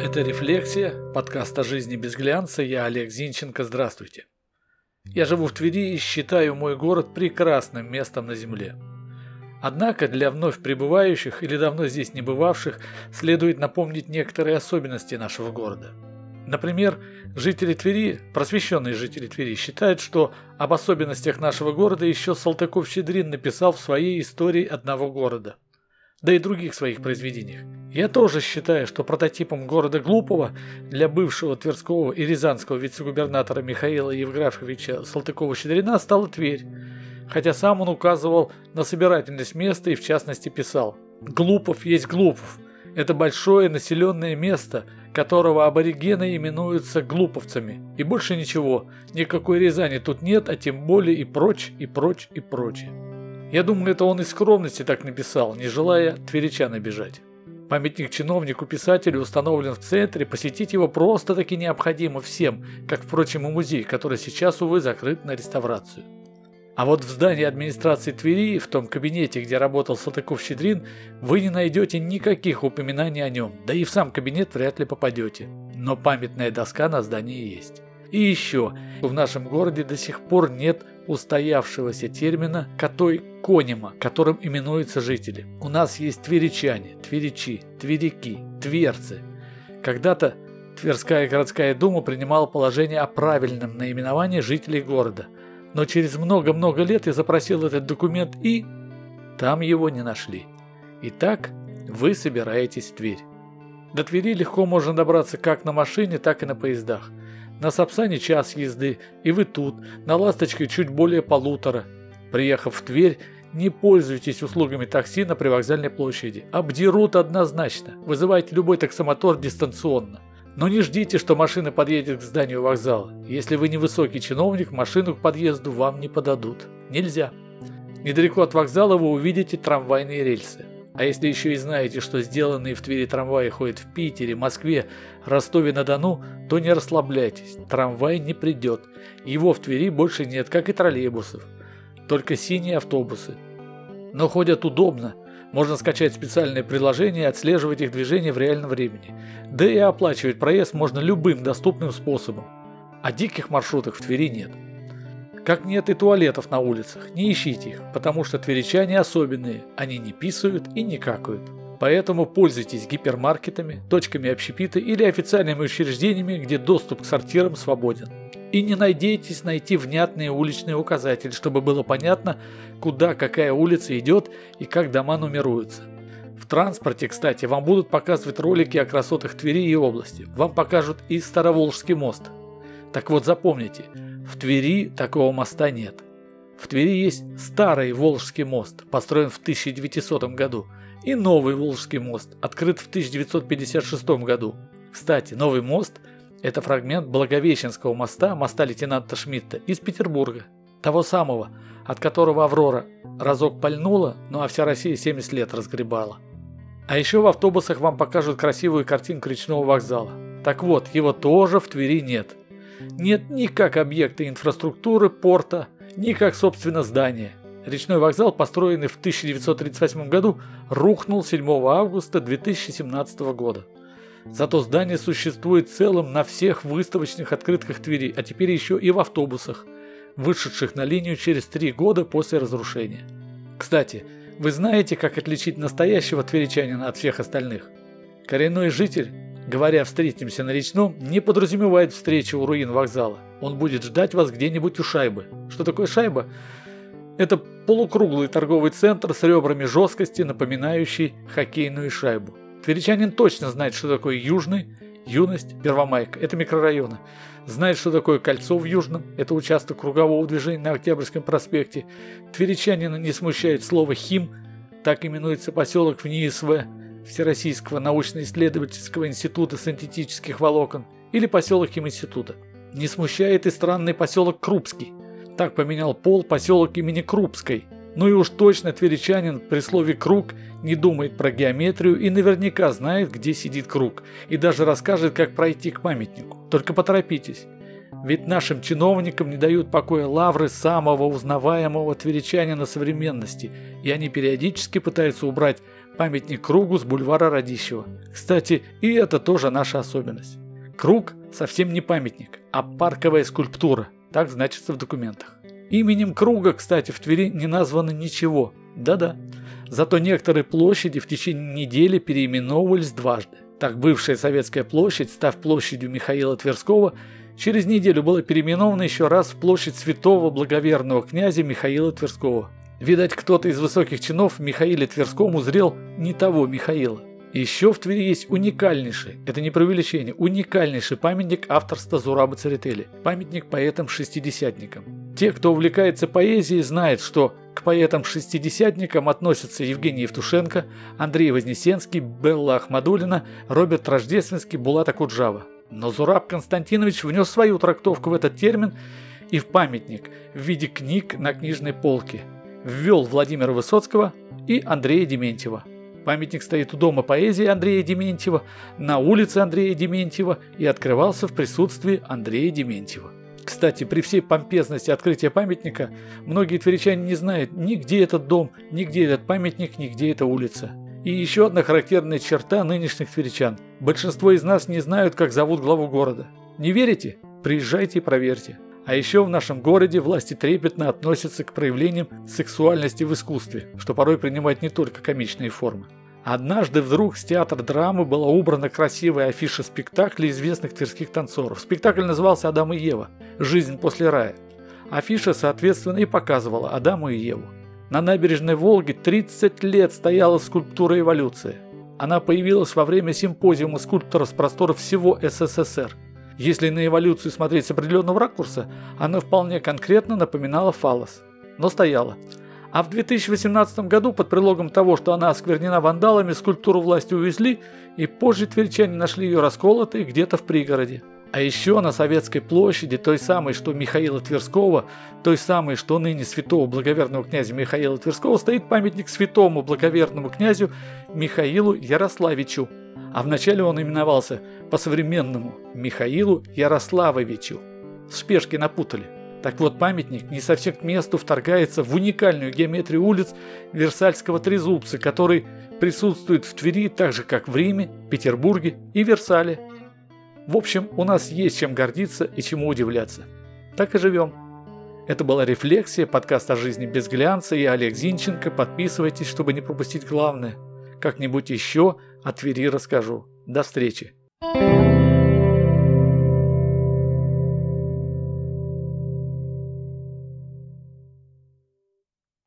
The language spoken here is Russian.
Это «Рефлексия», подкаст о жизни без глянца. Я Олег Зинченко. Здравствуйте. Я живу в Твери и считаю мой город прекрасным местом на земле. Однако для вновь прибывающих или давно здесь не бывавших следует напомнить некоторые особенности нашего города. Например, жители Твери, просвещенные жители Твери, считают, что об особенностях нашего города еще Салтыков-Щедрин написал в своей истории одного города – да и других своих произведениях. Я тоже считаю, что прототипом города Глупого для бывшего Тверского и Рязанского вице-губернатора Михаила Евграфовича Салтыкова-Щедрина стала Тверь, хотя сам он указывал на собирательность места и в частности писал «Глупов есть Глупов. Это большое населенное место, которого аборигены именуются глуповцами. И больше ничего, никакой Рязани тут нет, а тем более и прочь, и прочь, и прочее». Я думаю, это он из скромности так написал, не желая тверичан обижать. Памятник чиновнику-писателю установлен в центре, посетить его просто-таки необходимо всем, как, впрочем, и музей, который сейчас, увы, закрыт на реставрацию. А вот в здании администрации Твери, в том кабинете, где работал Салтыков-Щедрин, вы не найдете никаких упоминаний о нем, да и в сам кабинет вряд ли попадете. Но памятная доска на здании есть. И еще, в нашем городе до сих пор нет устоявшегося термина «котой конима», которым именуются жители. У нас есть тверичане, тверичи, тверики, тверцы. Когда-то Тверская городская дума принимала положение о правильном наименовании жителей города. Но через много-много лет я запросил этот документ и... Там его не нашли. Итак, вы собираетесь в Тверь. До Твери легко можно добраться как на машине, так и на поездах. На Сапсане час езды, и вы тут, на Ласточке чуть более полутора. Приехав в Тверь, не пользуйтесь услугами такси на привокзальной площади. Обдерут однозначно. Вызывайте любой таксомотор дистанционно. Но не ждите, что машина подъедет к зданию вокзала. Если вы невысокий чиновник, машину к подъезду вам не подадут. Нельзя. Недалеко от вокзала вы увидите трамвайные рельсы. А если еще и знаете, что сделанные в Твери трамваи ходят в Питере, Москве, Ростове-на-Дону, то не расслабляйтесь, трамвай не придет. Его в Твери больше нет, как и троллейбусов. Только синие автобусы. Но ходят удобно. Можно скачать специальное приложение и отслеживать их движение в реальном времени. Да и оплачивать проезд можно любым доступным способом. А диких маршрутов в Твери нет. Как нет и туалетов на улицах, не ищите их, потому что тверичане особенные, они не писают и не какают. Поэтому пользуйтесь гипермаркетами, точками общепита или официальными учреждениями, где доступ к сортирам свободен. И не надейтесь найти внятные уличные указатели, чтобы было понятно, куда какая улица идет и как дома нумеруются. В транспорте, кстати, вам будут показывать ролики о красотах Твери и области. Вам покажут и Староволжский мост. Так вот запомните – в Твери такого моста нет. В Твери есть старый Волжский мост, построен в 1900 году, и новый Волжский мост, открыт в 1956 году. Кстати, новый мост – это фрагмент Благовещенского моста, моста лейтенанта Шмидта, из Петербурга. Того самого, от которого Аврора разок пальнула, ну а вся Россия 70 лет разгребала. А еще в автобусах вам покажут красивую картинку речного вокзала. Так вот, его тоже в Твери нет нет ни как объекта инфраструктуры порта, ни как собственно здания. Речной вокзал, построенный в 1938 году, рухнул 7 августа 2017 года. Зато здание существует целым на всех выставочных открытках Твери, а теперь еще и в автобусах, вышедших на линию через три года после разрушения. Кстати, вы знаете, как отличить настоящего тверичанина от всех остальных? Коренной житель говоря «встретимся на речном», не подразумевает встречу у руин вокзала. Он будет ждать вас где-нибудь у шайбы. Что такое шайба? Это полукруглый торговый центр с ребрами жесткости, напоминающий хоккейную шайбу. Тверичанин точно знает, что такое Южный, Юность, Первомайка. Это микрорайоны. Знает, что такое кольцо в Южном. Это участок кругового движения на Октябрьском проспекте. Тверичанина не смущает слово «хим». Так именуется поселок в НИСВ. Всероссийского научно-исследовательского института синтетических волокон или поселок химинститута. Не смущает и странный поселок Крупский. Так поменял пол поселок имени Крупской. Ну и уж точно тверичанин при слове «круг» не думает про геометрию и наверняка знает, где сидит круг, и даже расскажет, как пройти к памятнику. Только поторопитесь. Ведь нашим чиновникам не дают покоя лавры самого узнаваемого тверичанина современности, и они периодически пытаются убрать памятник кругу с бульвара Радищева. Кстати, и это тоже наша особенность. Круг совсем не памятник, а парковая скульптура, так значится в документах. Именем круга, кстати, в Твери не названо ничего. Да-да. Зато некоторые площади в течение недели переименовывались дважды. Так бывшая Советская площадь, став площадью Михаила Тверского, через неделю была переименована еще раз в площадь святого благоверного князя Михаила Тверского. Видать, кто-то из высоких чинов в Михаиле Тверском узрел не того Михаила. Еще в Твери есть уникальнейший, это не преувеличение, уникальнейший памятник авторства Зураба Церетели, памятник поэтам-шестидесятникам. Те, кто увлекается поэзией, знают, что к поэтам-шестидесятникам относятся Евгений Евтушенко, Андрей Вознесенский, Белла Ахмадулина, Роберт Рождественский, Булата Куджава. Но Зураб Константинович внес свою трактовку в этот термин и в памятник в виде книг на книжной полке – ввел Владимира Высоцкого и Андрея Дементьева. Памятник стоит у Дома поэзии Андрея Дементьева, на улице Андрея Дементьева и открывался в присутствии Андрея Дементьева. Кстати, при всей помпезности открытия памятника, многие тверичане не знают ни где этот дом, ни где этот памятник, ни где эта улица. И еще одна характерная черта нынешних тверичан. Большинство из нас не знают, как зовут главу города. Не верите? Приезжайте и проверьте. А еще в нашем городе власти трепетно относятся к проявлениям сексуальности в искусстве, что порой принимает не только комичные формы. Однажды вдруг с театра драмы была убрана красивая афиша спектакля известных тверских танцоров. Спектакль назывался «Адам и Ева. Жизнь после рая». Афиша, соответственно, и показывала Адама и Еву. На набережной Волги 30 лет стояла скульптура эволюции. Она появилась во время симпозиума скульпторов с просторов всего СССР – если на эволюцию смотреть с определенного ракурса, она вполне конкретно напоминала фалос, но стояла. А в 2018 году под предлогом того, что она осквернена вандалами, скульптуру власти увезли, и позже тверчане нашли ее расколотой где-то в пригороде. А еще на Советской площади, той самой, что Михаила Тверского, той самой, что ныне святого благоверного князя Михаила Тверского, стоит памятник святому благоверному князю Михаилу Ярославичу. А вначале он именовался по-современному Михаилу Ярославовичу. В спешке напутали. Так вот, памятник не совсем к месту вторгается в уникальную геометрию улиц Версальского трезубца, который присутствует в Твери так же, как в Риме, Петербурге и Версале. В общем, у нас есть чем гордиться и чему удивляться. Так и живем. Это была «Рефлексия», подкаст о жизни без глянца. Я Олег Зинченко. Подписывайтесь, чтобы не пропустить главное. Как-нибудь еще о Твери расскажу. До встречи.